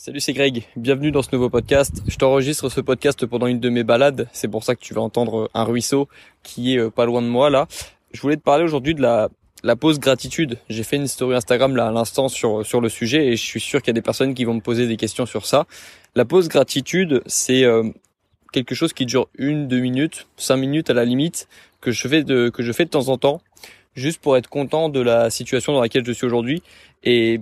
Salut, c'est Greg. Bienvenue dans ce nouveau podcast. Je t'enregistre ce podcast pendant une de mes balades. C'est pour ça que tu vas entendre un ruisseau qui est euh, pas loin de moi là. Je voulais te parler aujourd'hui de la, la pause gratitude. J'ai fait une story Instagram là à l'instant sur, sur le sujet et je suis sûr qu'il y a des personnes qui vont me poser des questions sur ça. La pause gratitude, c'est euh, quelque chose qui dure une, deux minutes, cinq minutes à la limite, que je fais de, que je fais de temps en temps, juste pour être content de la situation dans laquelle je suis aujourd'hui. Et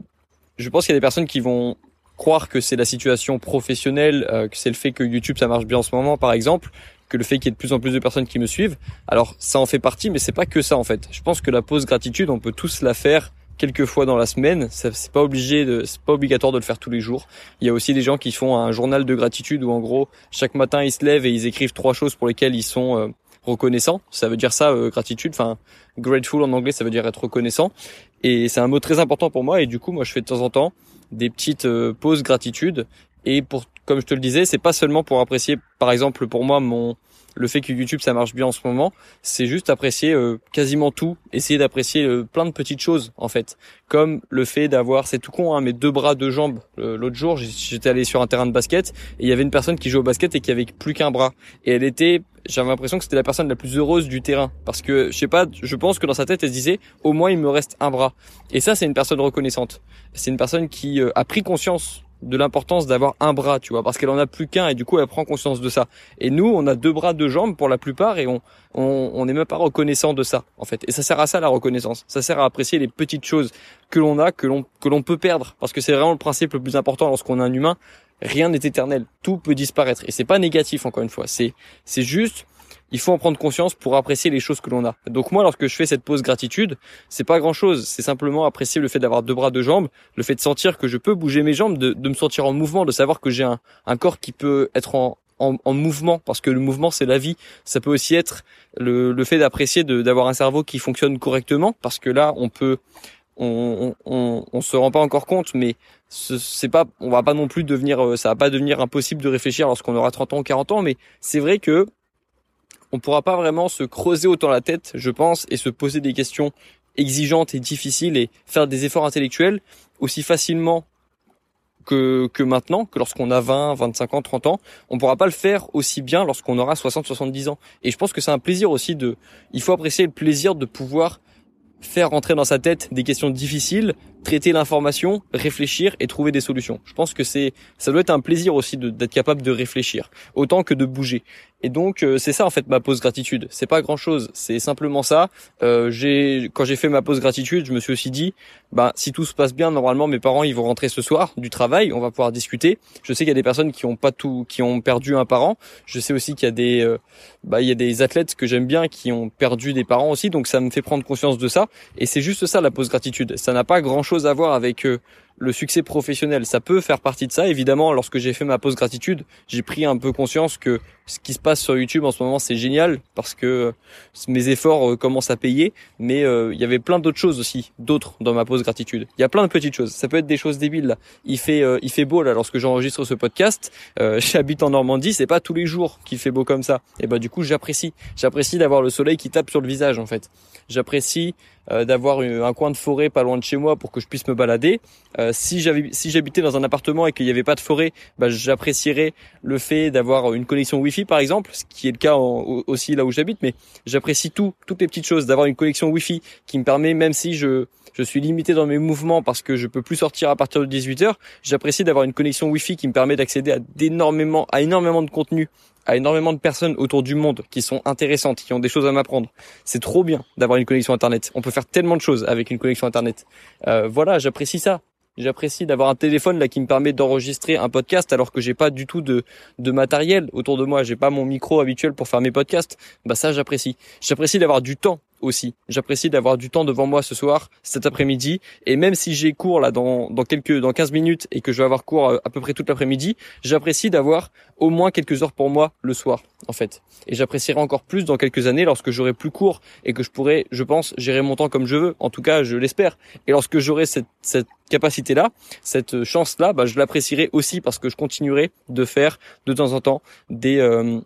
je pense qu'il y a des personnes qui vont croire que c'est la situation professionnelle, euh, que c'est le fait que YouTube ça marche bien en ce moment par exemple, que le fait qu'il y ait de plus en plus de personnes qui me suivent. Alors ça en fait partie, mais c'est pas que ça en fait. Je pense que la pause gratitude, on peut tous la faire quelques fois dans la semaine. C'est pas obligé c'est pas obligatoire de le faire tous les jours. Il y a aussi des gens qui font un journal de gratitude où en gros chaque matin ils se lèvent et ils écrivent trois choses pour lesquelles ils sont euh, reconnaissants. Ça veut dire ça, euh, gratitude. Enfin, grateful en anglais, ça veut dire être reconnaissant. Et c'est un mot très important pour moi. Et du coup, moi, je fais de temps en temps des petites euh, pauses gratitude. Et pour, comme je te le disais, c'est pas seulement pour apprécier, par exemple, pour moi, mon le fait que YouTube ça marche bien en ce moment, c'est juste apprécier euh, quasiment tout, essayer d'apprécier euh, plein de petites choses en fait, comme le fait d'avoir, c'est tout con, hein, mes deux bras, deux jambes. L'autre jour, j'étais allé sur un terrain de basket et il y avait une personne qui jouait au basket et qui avait plus qu'un bras. Et elle était j'avais l'impression que c'était la personne la plus heureuse du terrain. Parce que je sais pas je pense que dans sa tête elle se disait au moins il me reste un bras. Et ça c'est une personne reconnaissante. C'est une personne qui euh, a pris conscience de l'importance d'avoir un bras, tu vois, parce qu'elle en a plus qu'un et du coup elle prend conscience de ça. Et nous, on a deux bras, deux jambes pour la plupart et on on n'est même pas reconnaissant de ça en fait. Et ça sert à ça la reconnaissance. Ça sert à apprécier les petites choses que l'on a, que l'on que l'on peut perdre, parce que c'est vraiment le principe le plus important lorsqu'on est un humain rien n'est éternel, tout peut disparaître et c'est pas négatif encore une fois, c'est c'est juste il faut en prendre conscience pour apprécier les choses que l'on a. Donc moi lorsque je fais cette pause gratitude, c'est pas grand-chose, c'est simplement apprécier le fait d'avoir deux bras, deux jambes, le fait de sentir que je peux bouger mes jambes, de, de me sentir en mouvement, de savoir que j'ai un, un corps qui peut être en, en, en, mouvement parce que le mouvement c'est la vie. Ça peut aussi être le, le fait d'apprécier d'avoir un cerveau qui fonctionne correctement parce que là on peut on, on, on, se rend pas encore compte, mais c'est pas, on va pas non plus devenir, euh, ça va pas devenir impossible de réfléchir lorsqu'on aura 30 ans ou 40 ans, mais c'est vrai que on pourra pas vraiment se creuser autant la tête, je pense, et se poser des questions exigeantes et difficiles et faire des efforts intellectuels aussi facilement que, que maintenant, que lorsqu'on a 20, 25 ans, 30 ans, on pourra pas le faire aussi bien lorsqu'on aura 60, 70 ans. Et je pense que c'est un plaisir aussi de, il faut apprécier le plaisir de pouvoir faire rentrer dans sa tête des questions difficiles, traiter l'information, réfléchir et trouver des solutions. Je pense que c'est ça doit être un plaisir aussi d'être capable de réfléchir autant que de bouger. Et donc euh, c'est ça en fait ma pause gratitude. C'est pas grand chose, c'est simplement ça. Euh, j'ai quand j'ai fait ma pause gratitude, je me suis aussi dit, bah si tout se passe bien, normalement mes parents ils vont rentrer ce soir du travail, on va pouvoir discuter. Je sais qu'il y a des personnes qui ont pas tout, qui ont perdu un parent. Je sais aussi qu'il y a des, bah il y a des athlètes que j'aime bien qui ont perdu des parents aussi, donc ça me fait prendre conscience de ça. Et c'est juste ça la pause gratitude. Ça n'a pas grand chose à voir avec euh, le succès professionnel, ça peut faire partie de ça. Évidemment, lorsque j'ai fait ma pause gratitude, j'ai pris un peu conscience que ce qui se passe sur YouTube en ce moment, c'est génial parce que euh, mes efforts euh, commencent à payer. Mais euh, il y avait plein d'autres choses aussi, d'autres dans ma pause gratitude. Il y a plein de petites choses. Ça peut être des choses débiles. Là. Il fait, il fait beau là lorsque j'enregistre ce podcast. J'habite en Normandie, c'est pas tous les jours qu'il fait beau comme ça. Et bah du coup, j'apprécie. J'apprécie d'avoir le soleil qui tape sur le visage en fait. J'apprécie d'avoir un coin de forêt pas loin de chez moi pour que je puisse me balader. Si j'avais si j'habitais dans un appartement et qu'il n'y avait pas de forêt, bah, j'apprécierais le fait d'avoir une connexion Wi-Fi par exemple, ce qui est le cas aussi là où j'habite. Mais j'apprécie tout, toutes les petites choses, d'avoir une connexion Wi-Fi qui me permet, même si je je suis limité dans mes mouvements parce que je peux plus sortir à partir de 18 h j'apprécie d'avoir une connexion Wi-Fi qui me permet d'accéder à d'énormément à énormément de contenu à énormément de personnes autour du monde qui sont intéressantes, qui ont des choses à m'apprendre. C'est trop bien d'avoir une connexion Internet. On peut faire tellement de choses avec une connexion Internet. Euh, voilà, j'apprécie ça. J'apprécie d'avoir un téléphone là qui me permet d'enregistrer un podcast alors que j'ai pas du tout de, de matériel autour de moi. J'ai pas mon micro habituel pour faire mes podcasts. Bah ça j'apprécie. J'apprécie d'avoir du temps J'apprécie d'avoir du temps devant moi ce soir, cet après-midi, et même si j'ai cours là dans, dans quelques dans 15 minutes et que je vais avoir cours euh, à, peu près toute l'après-midi, j'apprécie d'avoir au moins quelques heures pour moi le soir en fait. Et j'apprécierai encore plus dans quelques années lorsque j'aurai plus cours et que je pourrai, je pense, gérer mon temps comme je veux. En tout cas, je l'espère. Et lorsque j'aurai cette, cette capacité là, cette chance là, bah, je l'apprécierai aussi parce que je continuerai de faire de temps en temps des euh,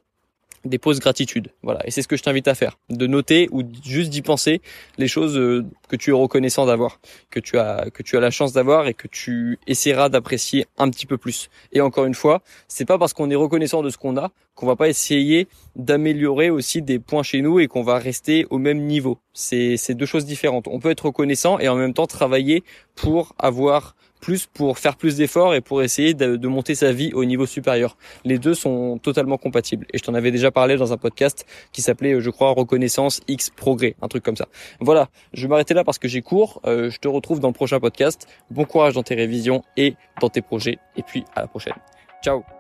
des pauses gratitude. Voilà, et c'est ce que je t'invite à faire, de noter ou juste d'y penser les choses euh, que tu es reconnaissant d'avoir, que tu as que tu as la chance d'avoir et que tu essaieras d'apprécier un petit peu plus. Et encore une fois, c'est pas parce qu'on est reconnaissant de ce qu'on a qu'on va pas essayer d'améliorer aussi des points chez nous et qu'on va rester au même niveau. C'est c'est deux choses différentes. On peut être reconnaissant et en même temps travailler pour avoir plus pour faire plus d'efforts et pour essayer de, monter sa vie au niveau supérieur. Les deux sont totalement compatibles. Et je t'en avais déjà parlé dans un podcast qui s'appelait, je crois, Reconnaissance X Progrès, un truc comme ça. Voilà, je vais m'arrêter là parce que j'ai cours. Euh, je te retrouve dans le prochain podcast. Bon courage dans tes révisions et dans tes projets. Et puis à la prochaine. Ciao